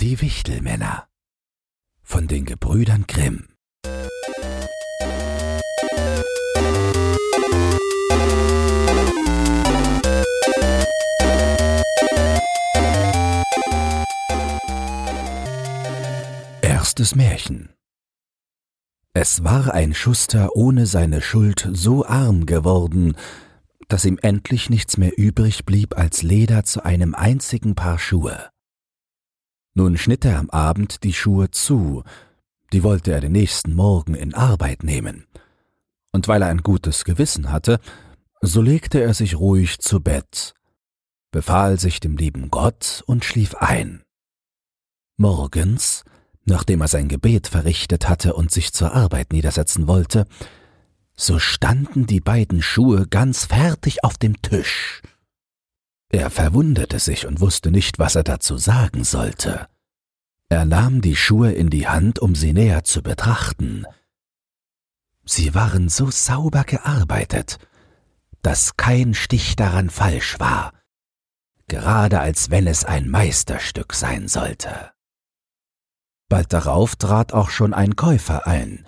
Die Wichtelmänner. Von den Gebrüdern Grimm. Erstes Märchen. Es war ein Schuster ohne seine Schuld so arm geworden, dass ihm endlich nichts mehr übrig blieb als Leder zu einem einzigen Paar Schuhe. Nun schnitt er am Abend die Schuhe zu, die wollte er den nächsten Morgen in Arbeit nehmen. Und weil er ein gutes Gewissen hatte, so legte er sich ruhig zu Bett, befahl sich dem lieben Gott und schlief ein. Morgens, nachdem er sein Gebet verrichtet hatte und sich zur Arbeit niedersetzen wollte, so standen die beiden Schuhe ganz fertig auf dem Tisch. Er verwunderte sich und wusste nicht, was er dazu sagen sollte. Er nahm die Schuhe in die Hand, um sie näher zu betrachten. Sie waren so sauber gearbeitet, dass kein Stich daran falsch war, gerade als wenn es ein Meisterstück sein sollte. Bald darauf trat auch schon ein Käufer ein,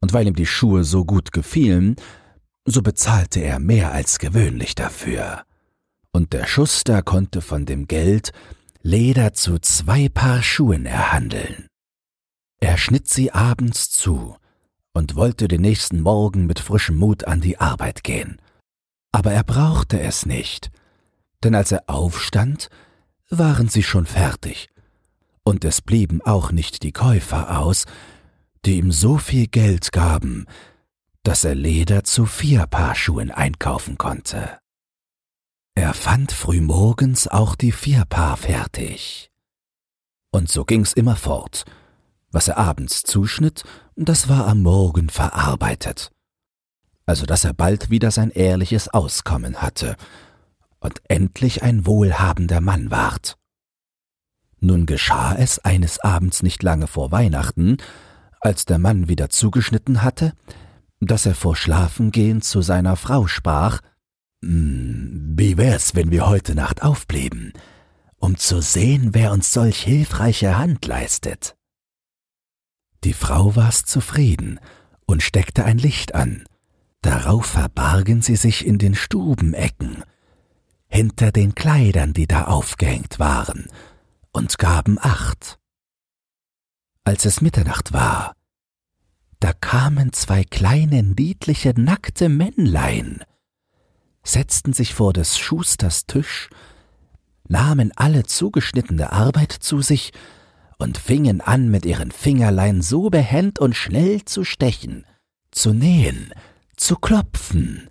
und weil ihm die Schuhe so gut gefielen, so bezahlte er mehr als gewöhnlich dafür. Und der Schuster konnte von dem Geld Leder zu zwei Paar Schuhen erhandeln. Er schnitt sie abends zu und wollte den nächsten Morgen mit frischem Mut an die Arbeit gehen. Aber er brauchte es nicht, denn als er aufstand, waren sie schon fertig, und es blieben auch nicht die Käufer aus, die ihm so viel Geld gaben, dass er Leder zu vier Paar Schuhen einkaufen konnte. Er fand frühmorgens auch die vier Paar fertig. Und so ging's immer fort. Was er abends zuschnitt, das war am Morgen verarbeitet. Also dass er bald wieder sein ehrliches Auskommen hatte und endlich ein wohlhabender Mann ward. Nun geschah es eines Abends nicht lange vor Weihnachten, als der Mann wieder zugeschnitten hatte, dass er vor Schlafengehen zu seiner Frau sprach Wie wär's, wenn wir heute Nacht aufblieben, um zu sehen, wer uns solch hilfreiche Hand leistet? Die Frau war's zufrieden und steckte ein Licht an. Darauf verbargen sie sich in den Stubenecken, hinter den Kleidern, die da aufgehängt waren, und gaben Acht. Als es Mitternacht war, da kamen zwei kleine, niedliche, nackte Männlein, setzten sich vor des Schusters Tisch, nahmen alle zugeschnittene Arbeit zu sich und fingen an, mit ihren Fingerlein so behend und schnell zu stechen, zu nähen, zu klopfen,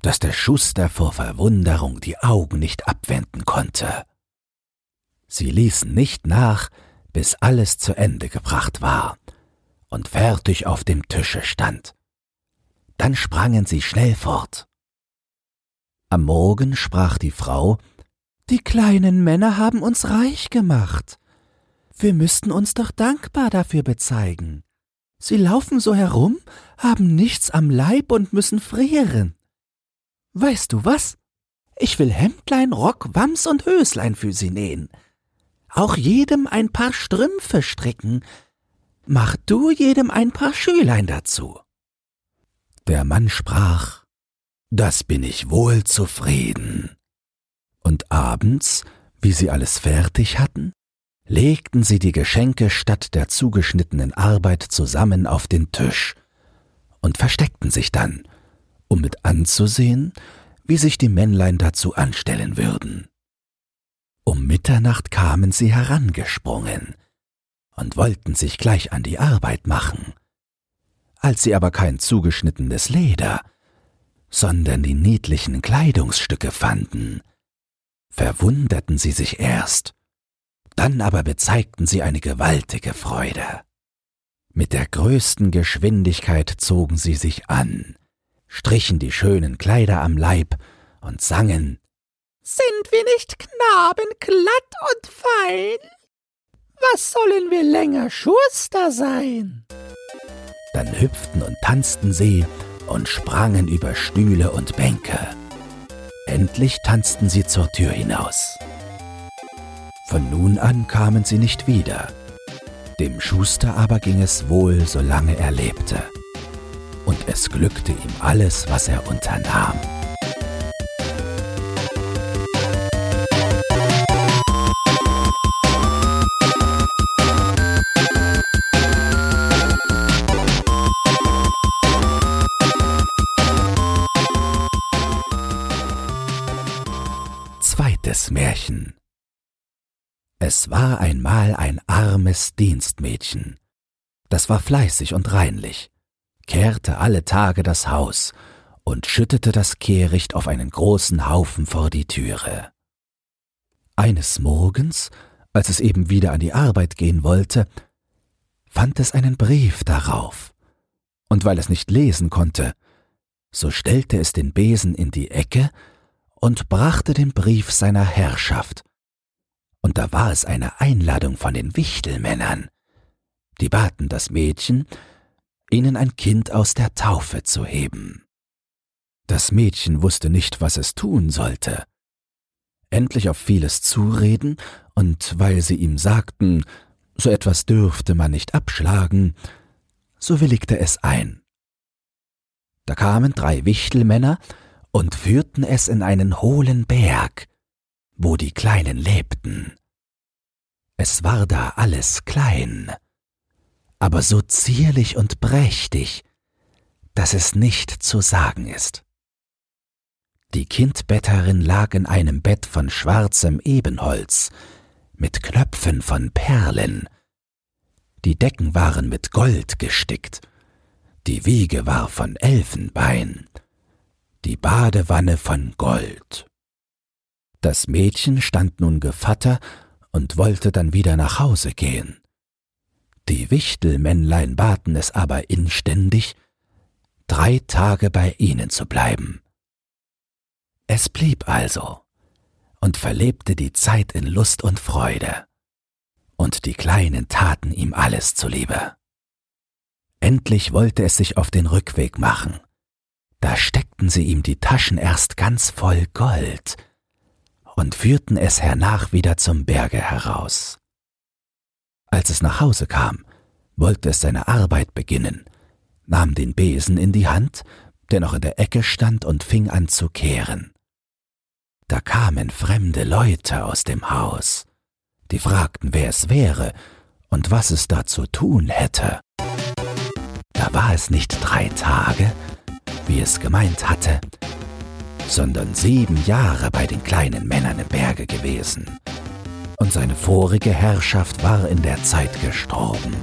dass der Schuster vor Verwunderung die Augen nicht abwenden konnte. Sie ließen nicht nach, bis alles zu Ende gebracht war und fertig auf dem Tische stand. Dann sprangen sie schnell fort. Am Morgen sprach die Frau Die kleinen Männer haben uns reich gemacht. Wir müssten uns doch dankbar dafür bezeigen. Sie laufen so herum, haben nichts am Leib und müssen frieren. Weißt du was? Ich will Hemdlein, Rock, Wams und Höslein für sie nähen auch jedem ein paar Strümpfe stricken, mach du jedem ein paar Schülein dazu. Der Mann sprach, das bin ich wohl zufrieden. Und abends, wie sie alles fertig hatten, legten sie die Geschenke statt der zugeschnittenen Arbeit zusammen auf den Tisch und versteckten sich dann, um mit anzusehen, wie sich die Männlein dazu anstellen würden. Um Mitternacht kamen sie herangesprungen und wollten sich gleich an die Arbeit machen. Als sie aber kein zugeschnittenes Leder, sondern die niedlichen Kleidungsstücke fanden, verwunderten sie sich erst, dann aber bezeigten sie eine gewaltige Freude. Mit der größten Geschwindigkeit zogen sie sich an, strichen die schönen Kleider am Leib und sangen sind wir nicht Knaben glatt und fein? Was sollen wir länger Schuster sein? Dann hüpften und tanzten sie und sprangen über Stühle und Bänke. Endlich tanzten sie zur Tür hinaus. Von nun an kamen sie nicht wieder. Dem Schuster aber ging es wohl, solange er lebte. Und es glückte ihm alles, was er unternahm. Märchen Es war einmal ein armes Dienstmädchen. Das war fleißig und reinlich, kehrte alle Tage das Haus und schüttete das Kehricht auf einen großen Haufen vor die Türe. Eines Morgens, als es eben wieder an die Arbeit gehen wollte, fand es einen Brief darauf, und weil es nicht lesen konnte, so stellte es den Besen in die Ecke und brachte den Brief seiner Herrschaft. Und da war es eine Einladung von den Wichtelmännern. Die baten das Mädchen, ihnen ein Kind aus der Taufe zu heben. Das Mädchen wusste nicht, was es tun sollte. Endlich auf vieles zureden, und weil sie ihm sagten, so etwas dürfte man nicht abschlagen, so willigte es ein. Da kamen drei Wichtelmänner und führten es in einen hohlen Berg, wo die Kleinen lebten. Es war da alles klein, aber so zierlich und prächtig, dass es nicht zu sagen ist. Die Kindbetterin lag in einem Bett von schwarzem Ebenholz, mit Knöpfen von Perlen. Die Decken waren mit Gold gestickt, die Wiege war von Elfenbein, die Badewanne von Gold. Das Mädchen stand nun Gevatter und wollte dann wieder nach Hause gehen. Die Wichtelmännlein baten es aber inständig, drei Tage bei ihnen zu bleiben. Es blieb also und verlebte die Zeit in Lust und Freude, und die Kleinen taten ihm alles zuliebe. Endlich wollte es sich auf den Rückweg machen. Da steckten sie ihm die Taschen erst ganz voll Gold und führten es hernach wieder zum Berge heraus. Als es nach Hause kam, wollte es seine Arbeit beginnen, nahm den Besen in die Hand, der noch in der Ecke stand, und fing an zu kehren. Da kamen fremde Leute aus dem Haus, die fragten, wer es wäre und was es da zu tun hätte. Da war es nicht drei Tage, wie es gemeint hatte, sondern sieben Jahre bei den kleinen Männern im Berge gewesen. Und seine vorige Herrschaft war in der Zeit gestorben.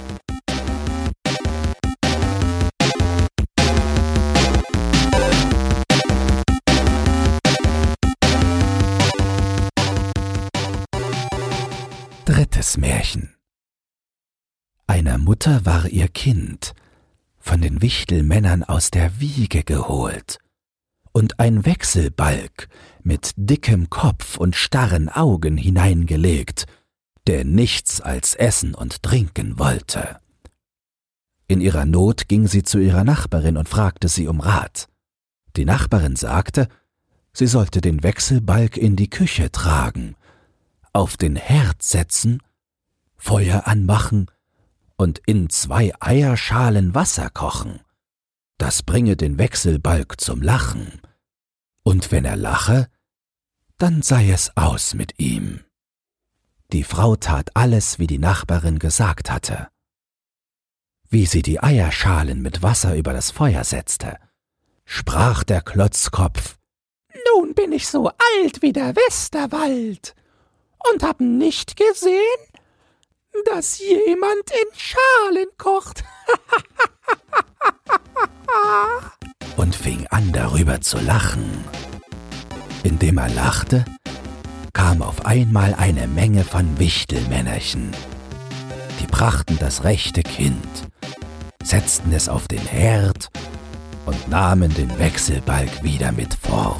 Drittes Märchen Einer Mutter war ihr Kind, von den Wichtelmännern aus der Wiege geholt, und ein Wechselbalg mit dickem Kopf und starren Augen hineingelegt, der nichts als essen und trinken wollte. In ihrer Not ging sie zu ihrer Nachbarin und fragte sie um Rat. Die Nachbarin sagte, sie sollte den Wechselbalg in die Küche tragen, auf den Herd setzen, Feuer anmachen und in zwei Eierschalen Wasser kochen. Das bringe den Wechselbalg zum Lachen. Und wenn er lache, dann sei es aus mit ihm. Die Frau tat alles, wie die Nachbarin gesagt hatte. Wie sie die Eierschalen mit Wasser über das Feuer setzte, sprach der Klotzkopf Nun bin ich so alt wie der Westerwald und hab nicht gesehen, dass jemand in Schalen kocht. und fing an darüber zu lachen. Indem er lachte, kam auf einmal eine Menge von Wichtelmännerchen. Die brachten das rechte Kind, setzten es auf den Herd und nahmen den Wechselbalg wieder mit fort.